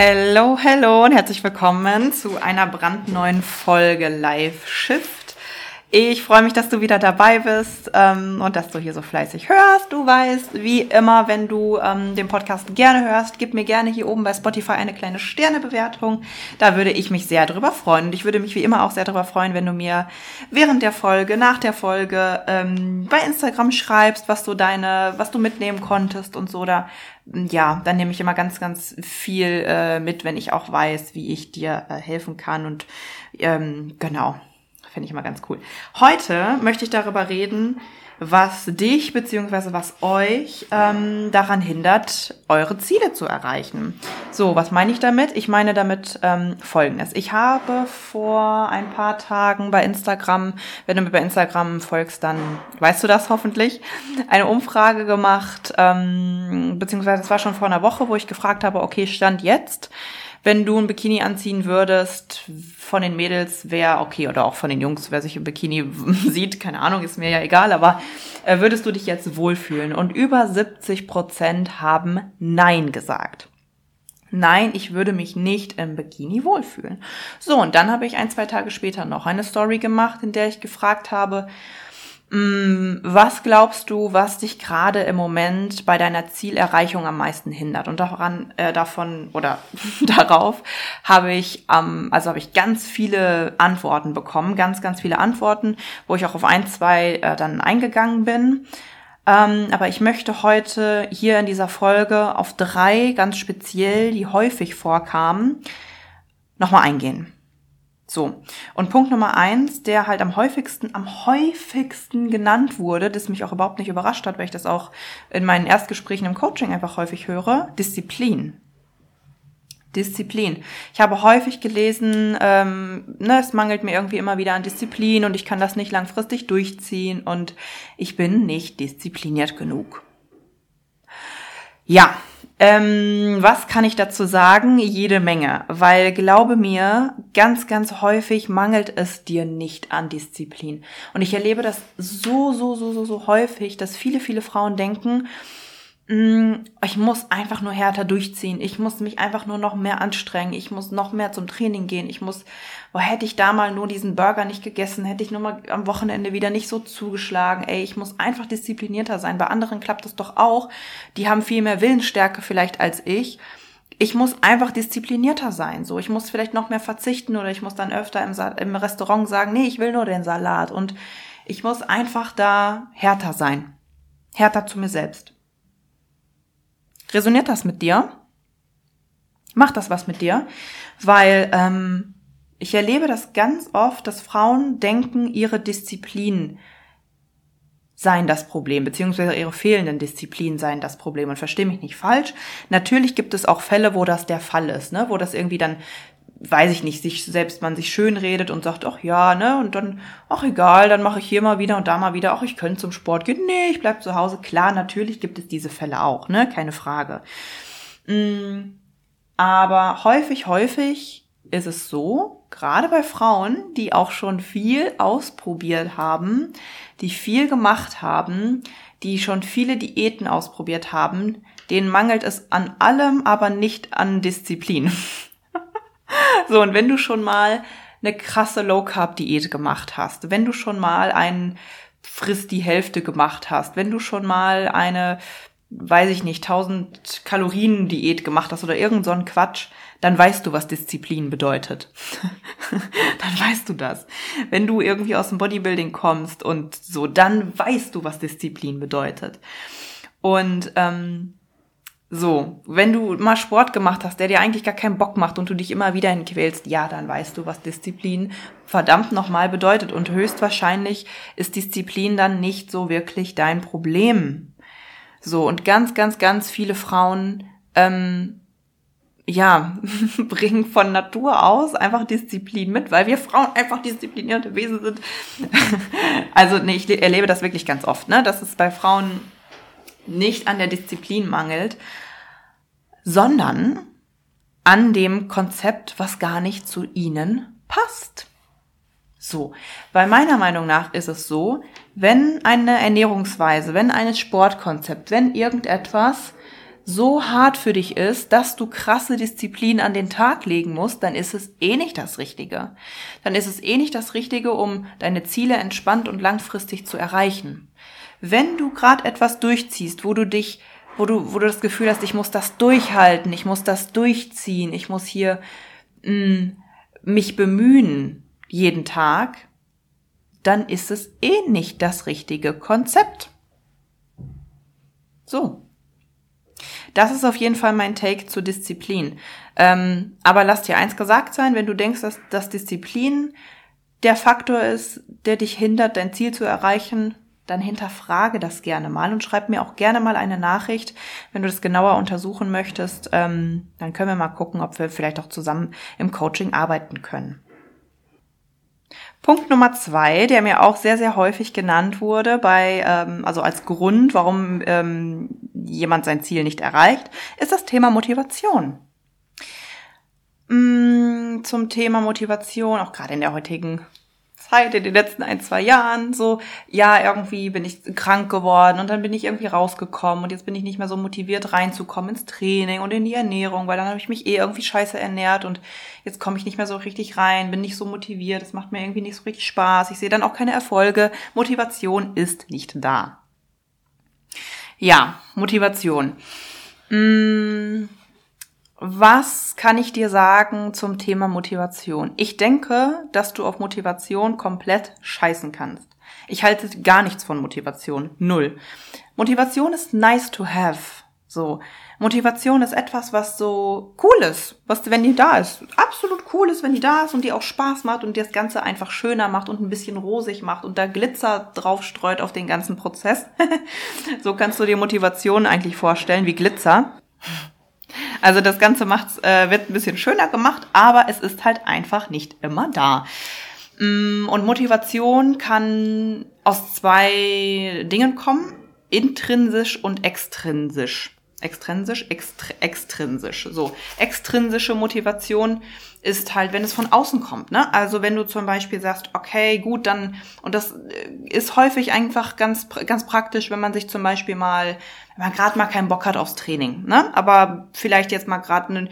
Hello, hello und herzlich willkommen zu einer brandneuen Folge Live Shift. Ich freue mich, dass du wieder dabei bist ähm, und dass du hier so fleißig hörst. Du weißt, wie immer, wenn du ähm, den Podcast gerne hörst, gib mir gerne hier oben bei Spotify eine kleine Sternebewertung. Da würde ich mich sehr drüber freuen. Und ich würde mich wie immer auch sehr drüber freuen, wenn du mir während der Folge, nach der Folge ähm, bei Instagram schreibst, was du deine, was du mitnehmen konntest und so. Da ja, dann nehme ich immer ganz, ganz viel äh, mit, wenn ich auch weiß, wie ich dir äh, helfen kann. Und ähm, genau, finde ich immer ganz cool. Heute möchte ich darüber reden, was dich beziehungsweise was euch ähm, daran hindert, eure Ziele zu erreichen. So, was meine ich damit? Ich meine damit ähm, Folgendes. Ich habe vor ein paar Tagen bei Instagram, wenn du mir bei Instagram folgst, dann weißt du das hoffentlich, eine Umfrage gemacht, ähm, beziehungsweise es war schon vor einer Woche, wo ich gefragt habe, okay, Stand jetzt, wenn du ein Bikini anziehen würdest, von den Mädels wer, okay, oder auch von den Jungs, wer sich im Bikini sieht, keine Ahnung, ist mir ja egal, aber äh, würdest du dich jetzt wohlfühlen? Und über 70 Prozent haben Nein gesagt. Nein, ich würde mich nicht im Bikini wohlfühlen. So, und dann habe ich ein, zwei Tage später noch eine Story gemacht, in der ich gefragt habe, was glaubst du, was dich gerade im Moment bei deiner Zielerreichung am meisten hindert? Und daran, äh, davon oder darauf habe ich, ähm, also habe ich ganz viele Antworten bekommen, ganz, ganz viele Antworten, wo ich auch auf ein, zwei äh, dann eingegangen bin. Ähm, aber ich möchte heute hier in dieser Folge auf drei ganz speziell, die häufig vorkamen, nochmal eingehen. So. Und Punkt Nummer eins, der halt am häufigsten, am häufigsten genannt wurde, das mich auch überhaupt nicht überrascht hat, weil ich das auch in meinen Erstgesprächen im Coaching einfach häufig höre, Disziplin. Disziplin. Ich habe häufig gelesen, ähm, ne, es mangelt mir irgendwie immer wieder an Disziplin und ich kann das nicht langfristig durchziehen und ich bin nicht diszipliniert genug. Ja, ähm, was kann ich dazu sagen? Jede Menge, weil glaube mir, ganz, ganz häufig mangelt es dir nicht an Disziplin. Und ich erlebe das so, so, so, so, so häufig, dass viele, viele Frauen denken, ich muss einfach nur härter durchziehen. Ich muss mich einfach nur noch mehr anstrengen. Ich muss noch mehr zum Training gehen. Ich muss, wo hätte ich da mal nur diesen Burger nicht gegessen, hätte ich nur mal am Wochenende wieder nicht so zugeschlagen. Ey, ich muss einfach disziplinierter sein. Bei anderen klappt das doch auch. Die haben viel mehr Willensstärke vielleicht als ich. Ich muss einfach disziplinierter sein. So, ich muss vielleicht noch mehr verzichten oder ich muss dann öfter im, Sa im Restaurant sagen, nee, ich will nur den Salat. Und ich muss einfach da härter sein. Härter zu mir selbst. Resoniert das mit dir? Macht das was mit dir? Weil ähm, ich erlebe das ganz oft, dass Frauen denken, ihre Disziplin seien das Problem, beziehungsweise ihre fehlenden Disziplinen seien das Problem. Und verstehe mich nicht falsch. Natürlich gibt es auch Fälle, wo das der Fall ist, ne? wo das irgendwie dann weiß ich nicht, sich selbst man sich schön redet und sagt, ach ja, ne, und dann, ach egal, dann mache ich hier mal wieder und da mal wieder, ach ich könnte zum Sport gehen, nee, ich bleib zu Hause. Klar, natürlich gibt es diese Fälle auch, ne, keine Frage. Mm, aber häufig, häufig ist es so, gerade bei Frauen, die auch schon viel ausprobiert haben, die viel gemacht haben, die schon viele Diäten ausprobiert haben, denen mangelt es an allem, aber nicht an Disziplin. So, und wenn du schon mal eine krasse Low-Carb-Diät gemacht hast, wenn du schon mal einen Friss die Hälfte gemacht hast, wenn du schon mal eine, weiß ich nicht, 1000 Kalorien Diät gemacht hast oder irgend so ein Quatsch, dann weißt du, was Disziplin bedeutet. dann weißt du das. Wenn du irgendwie aus dem Bodybuilding kommst und so, dann weißt du, was Disziplin bedeutet. Und ähm, so, wenn du mal Sport gemacht hast, der dir eigentlich gar keinen Bock macht und du dich immer wieder hinquälst, ja, dann weißt du, was Disziplin verdammt nochmal bedeutet. Und höchstwahrscheinlich ist Disziplin dann nicht so wirklich dein Problem. So, und ganz, ganz, ganz viele Frauen ähm, ja, bringen von Natur aus einfach Disziplin mit, weil wir Frauen einfach disziplinierte Wesen sind. also, nee, ich erlebe das wirklich ganz oft, ne, dass es bei Frauen nicht an der Disziplin mangelt, sondern an dem Konzept, was gar nicht zu ihnen passt. So, weil meiner Meinung nach ist es so, wenn eine Ernährungsweise, wenn ein Sportkonzept, wenn irgendetwas so hart für dich ist, dass du krasse Disziplin an den Tag legen musst, dann ist es eh nicht das Richtige. Dann ist es eh nicht das Richtige, um deine Ziele entspannt und langfristig zu erreichen. Wenn du gerade etwas durchziehst, wo du dich, wo du, wo du das Gefühl hast, ich muss das durchhalten, ich muss das durchziehen, ich muss hier mh, mm, mich bemühen jeden Tag, dann ist es eh nicht das richtige Konzept. So, das ist auf jeden Fall mein Take zur Disziplin. Ähm, aber lass dir eins gesagt sein, wenn du denkst, dass, dass Disziplin der Faktor ist, der dich hindert, dein Ziel zu erreichen, dann hinterfrage das gerne mal und schreib mir auch gerne mal eine Nachricht, wenn du das genauer untersuchen möchtest. Ähm, dann können wir mal gucken, ob wir vielleicht auch zusammen im Coaching arbeiten können. Punkt Nummer zwei, der mir auch sehr, sehr häufig genannt wurde, bei, ähm, also als Grund, warum ähm, jemand sein Ziel nicht erreicht, ist das Thema Motivation. Mm, zum Thema Motivation, auch gerade in der heutigen Zeit, in den letzten ein, zwei Jahren, so, ja, irgendwie bin ich krank geworden und dann bin ich irgendwie rausgekommen und jetzt bin ich nicht mehr so motiviert reinzukommen ins Training und in die Ernährung, weil dann habe ich mich eh irgendwie scheiße ernährt und jetzt komme ich nicht mehr so richtig rein, bin nicht so motiviert, es macht mir irgendwie nicht so richtig Spaß, ich sehe dann auch keine Erfolge, Motivation ist nicht da. Ja, Motivation. Mmh was kann ich dir sagen zum Thema Motivation? Ich denke, dass du auf Motivation komplett scheißen kannst. Ich halte gar nichts von Motivation. Null. Motivation ist nice to have. So. Motivation ist etwas, was so cool ist, was, wenn die da ist, absolut cool ist, wenn die da ist und die auch Spaß macht und dir das Ganze einfach schöner macht und ein bisschen rosig macht und da Glitzer drauf streut auf den ganzen Prozess. so kannst du dir Motivation eigentlich vorstellen, wie Glitzer. Also das Ganze macht's, äh, wird ein bisschen schöner gemacht, aber es ist halt einfach nicht immer da. Mm, und Motivation kann aus zwei Dingen kommen, intrinsisch und extrinsisch. Extrinsisch, extr extrinsisch. So, extrinsische Motivation ist halt, wenn es von außen kommt. Ne? Also wenn du zum Beispiel sagst, okay, gut, dann, und das äh, ist häufig einfach ganz, ganz praktisch, wenn man sich zum Beispiel mal, wenn man gerade mal keinen Bock hat aufs Training, ne? aber vielleicht jetzt mal gerade einen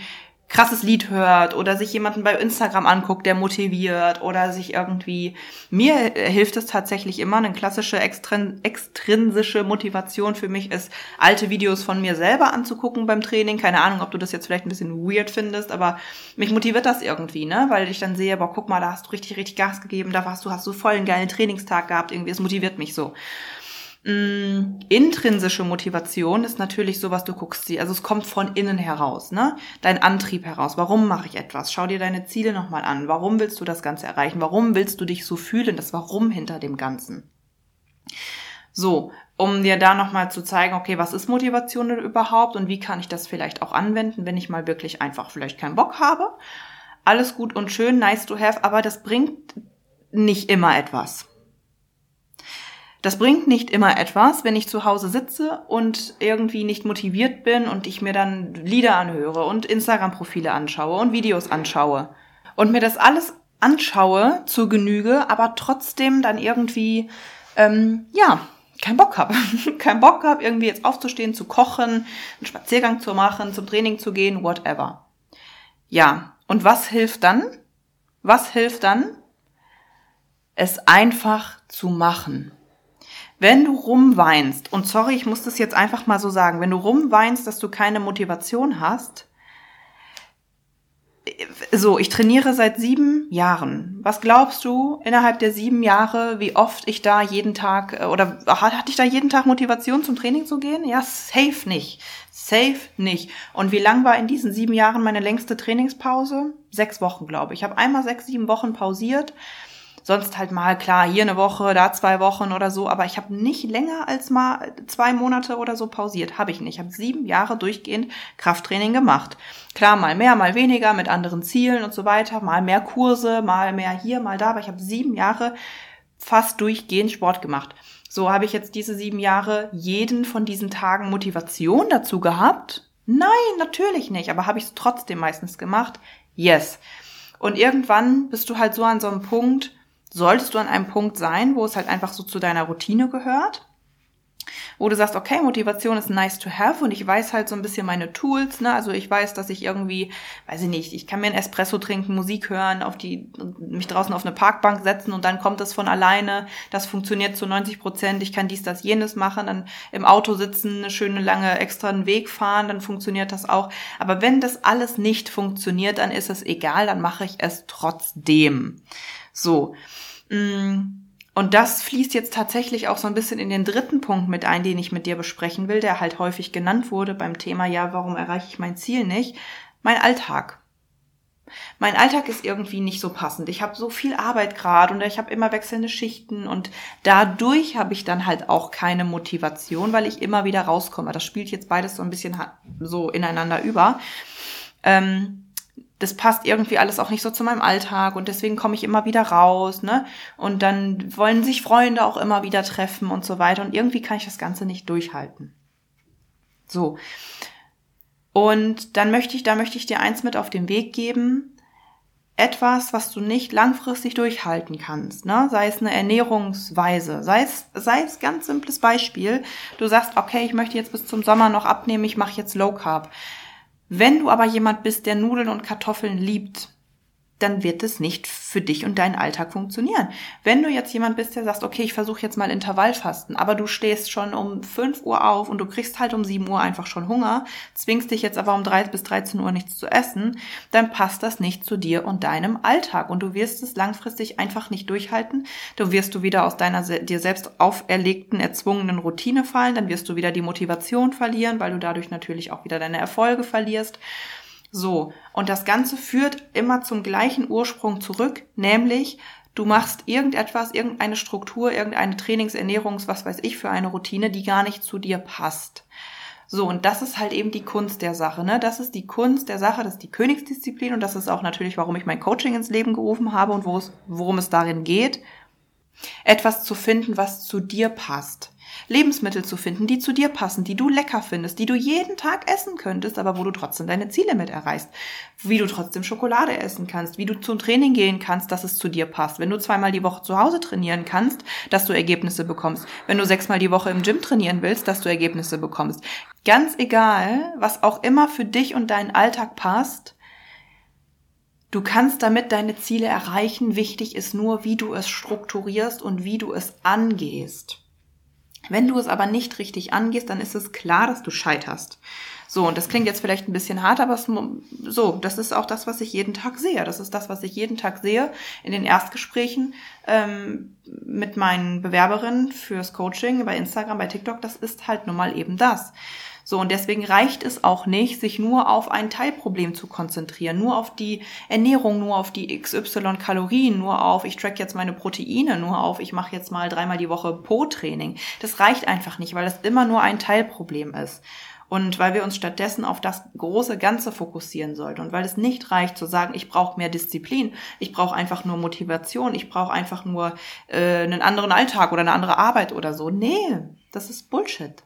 krasses Lied hört oder sich jemanden bei Instagram anguckt, der motiviert oder sich irgendwie, mir hilft es tatsächlich immer, eine klassische extrin extrinsische Motivation für mich ist, alte Videos von mir selber anzugucken beim Training. Keine Ahnung, ob du das jetzt vielleicht ein bisschen weird findest, aber mich motiviert das irgendwie, ne, weil ich dann sehe, boah, guck mal, da hast du richtig, richtig Gas gegeben, da warst du, hast du voll einen geilen Trainingstag gehabt, irgendwie, es motiviert mich so. Mm, intrinsische Motivation ist natürlich so, was du guckst. Also es kommt von innen heraus, ne? Dein Antrieb heraus. Warum mache ich etwas? Schau dir deine Ziele nochmal an. Warum willst du das Ganze erreichen? Warum willst du dich so fühlen? Das Warum hinter dem Ganzen. So, um dir da nochmal zu zeigen, okay, was ist Motivation überhaupt und wie kann ich das vielleicht auch anwenden, wenn ich mal wirklich einfach vielleicht keinen Bock habe. Alles gut und schön, nice to have, aber das bringt nicht immer etwas. Das bringt nicht immer etwas, wenn ich zu Hause sitze und irgendwie nicht motiviert bin und ich mir dann Lieder anhöre und Instagram-Profile anschaue und Videos anschaue und mir das alles anschaue zur Genüge, aber trotzdem dann irgendwie, ähm, ja, keinen Bock habe. keinen Bock habe, irgendwie jetzt aufzustehen, zu kochen, einen Spaziergang zu machen, zum Training zu gehen, whatever. Ja, und was hilft dann? Was hilft dann? Es einfach zu machen. Wenn du rumweinst, und sorry, ich muss das jetzt einfach mal so sagen, wenn du rumweinst, dass du keine Motivation hast, so, ich trainiere seit sieben Jahren. Was glaubst du innerhalb der sieben Jahre, wie oft ich da jeden Tag äh, oder hatte ich da jeden Tag Motivation zum Training zu gehen? Ja, safe nicht. Safe nicht. Und wie lang war in diesen sieben Jahren meine längste Trainingspause? Sechs Wochen, glaube ich. Ich habe einmal sechs, sieben Wochen pausiert sonst halt mal klar, hier eine Woche, da zwei Wochen oder so, aber ich habe nicht länger als mal zwei Monate oder so pausiert. Habe ich nicht. Ich habe sieben Jahre durchgehend Krafttraining gemacht. Klar, mal mehr, mal weniger, mit anderen Zielen und so weiter, mal mehr Kurse, mal mehr hier, mal da, aber ich habe sieben Jahre fast durchgehend Sport gemacht. So habe ich jetzt diese sieben Jahre jeden von diesen Tagen Motivation dazu gehabt? Nein, natürlich nicht, aber habe ich es trotzdem meistens gemacht? Yes. Und irgendwann bist du halt so an so einem Punkt, solltest du an einem Punkt sein, wo es halt einfach so zu deiner Routine gehört wo du sagst, okay, Motivation ist nice to have und ich weiß halt so ein bisschen meine Tools, ne? Also ich weiß, dass ich irgendwie, weiß ich nicht, ich kann mir ein Espresso trinken, Musik hören, auf die, mich draußen auf eine Parkbank setzen und dann kommt es von alleine. Das funktioniert zu 90 Prozent. Ich kann dies, das, jenes machen, dann im Auto sitzen, eine schöne lange extra einen Weg fahren, dann funktioniert das auch. Aber wenn das alles nicht funktioniert, dann ist es egal, dann mache ich es trotzdem. So. Mm. Und das fließt jetzt tatsächlich auch so ein bisschen in den dritten Punkt mit ein, den ich mit dir besprechen will, der halt häufig genannt wurde beim Thema, ja, warum erreiche ich mein Ziel nicht? Mein Alltag. Mein Alltag ist irgendwie nicht so passend. Ich habe so viel Arbeit gerade und ich habe immer wechselnde Schichten und dadurch habe ich dann halt auch keine Motivation, weil ich immer wieder rauskomme. Das spielt jetzt beides so ein bisschen so ineinander über. Ähm, das passt irgendwie alles auch nicht so zu meinem Alltag und deswegen komme ich immer wieder raus, ne? Und dann wollen sich Freunde auch immer wieder treffen und so weiter und irgendwie kann ich das Ganze nicht durchhalten. So. Und dann möchte ich, da möchte ich dir eins mit auf den Weg geben. Etwas, was du nicht langfristig durchhalten kannst, ne? Sei es eine Ernährungsweise, sei es, sei es ganz simples Beispiel. Du sagst, okay, ich möchte jetzt bis zum Sommer noch abnehmen, ich mache jetzt Low Carb wenn du aber jemand bist, der Nudeln und Kartoffeln liebt, dann wird es nicht für dich und deinen Alltag funktionieren. Wenn du jetzt jemand bist, der sagt, okay, ich versuche jetzt mal Intervallfasten, aber du stehst schon um 5 Uhr auf und du kriegst halt um 7 Uhr einfach schon Hunger, zwingst dich jetzt aber um 3 bis 13 Uhr nichts zu essen, dann passt das nicht zu dir und deinem Alltag und du wirst es langfristig einfach nicht durchhalten. Du wirst du wieder aus deiner dir selbst auferlegten, erzwungenen Routine fallen, dann wirst du wieder die Motivation verlieren, weil du dadurch natürlich auch wieder deine Erfolge verlierst. So, und das Ganze führt immer zum gleichen Ursprung zurück, nämlich du machst irgendetwas, irgendeine Struktur, irgendeine Trainingsernährungs, was weiß ich für eine Routine, die gar nicht zu dir passt. So, und das ist halt eben die Kunst der Sache, ne? Das ist die Kunst der Sache, das ist die Königsdisziplin und das ist auch natürlich, warum ich mein Coaching ins Leben gerufen habe und worum es darin geht, etwas zu finden, was zu dir passt. Lebensmittel zu finden, die zu dir passen, die du lecker findest, die du jeden Tag essen könntest, aber wo du trotzdem deine Ziele mit erreichst. Wie du trotzdem Schokolade essen kannst, wie du zum Training gehen kannst, dass es zu dir passt. Wenn du zweimal die Woche zu Hause trainieren kannst, dass du Ergebnisse bekommst. Wenn du sechsmal die Woche im Gym trainieren willst, dass du Ergebnisse bekommst. Ganz egal, was auch immer für dich und deinen Alltag passt, Du kannst damit deine Ziele erreichen. Wichtig ist nur, wie du es strukturierst und wie du es angehst. Wenn du es aber nicht richtig angehst, dann ist es klar, dass du scheiterst. So, und das klingt jetzt vielleicht ein bisschen hart, aber es, so, das ist auch das, was ich jeden Tag sehe. Das ist das, was ich jeden Tag sehe in den Erstgesprächen ähm, mit meinen Bewerberinnen fürs Coaching bei Instagram, bei TikTok. Das ist halt nun mal eben das. So, und deswegen reicht es auch nicht, sich nur auf ein Teilproblem zu konzentrieren, nur auf die Ernährung, nur auf die XY Kalorien, nur auf, ich track jetzt meine Proteine, nur auf, ich mache jetzt mal dreimal die Woche Po-Training. Das reicht einfach nicht, weil das immer nur ein Teilproblem ist. Und weil wir uns stattdessen auf das große Ganze fokussieren sollten und weil es nicht reicht zu sagen, ich brauche mehr Disziplin, ich brauche einfach nur Motivation, ich brauche einfach nur äh, einen anderen Alltag oder eine andere Arbeit oder so. Nee, das ist Bullshit.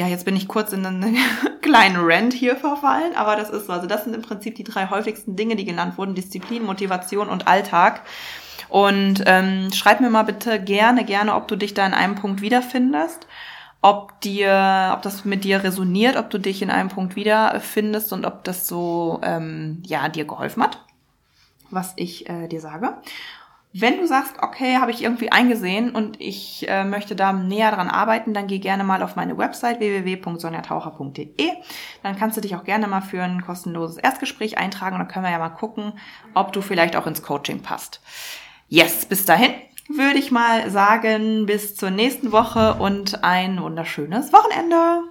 Ja, jetzt bin ich kurz in einen kleinen Rant hier verfallen, aber das ist so. Also das sind im Prinzip die drei häufigsten Dinge, die genannt wurden. Disziplin, Motivation und Alltag. Und ähm, schreib mir mal bitte gerne, gerne, ob du dich da in einem Punkt wiederfindest, ob dir, ob das mit dir resoniert, ob du dich in einem Punkt wiederfindest und ob das so ähm, ja dir geholfen hat, was ich äh, dir sage. Wenn du sagst, okay, habe ich irgendwie eingesehen und ich äh, möchte da näher dran arbeiten, dann geh gerne mal auf meine Website www.sonjataucher.de. Dann kannst du dich auch gerne mal für ein kostenloses Erstgespräch eintragen und dann können wir ja mal gucken, ob du vielleicht auch ins Coaching passt. Yes, bis dahin würde ich mal sagen, bis zur nächsten Woche und ein wunderschönes Wochenende.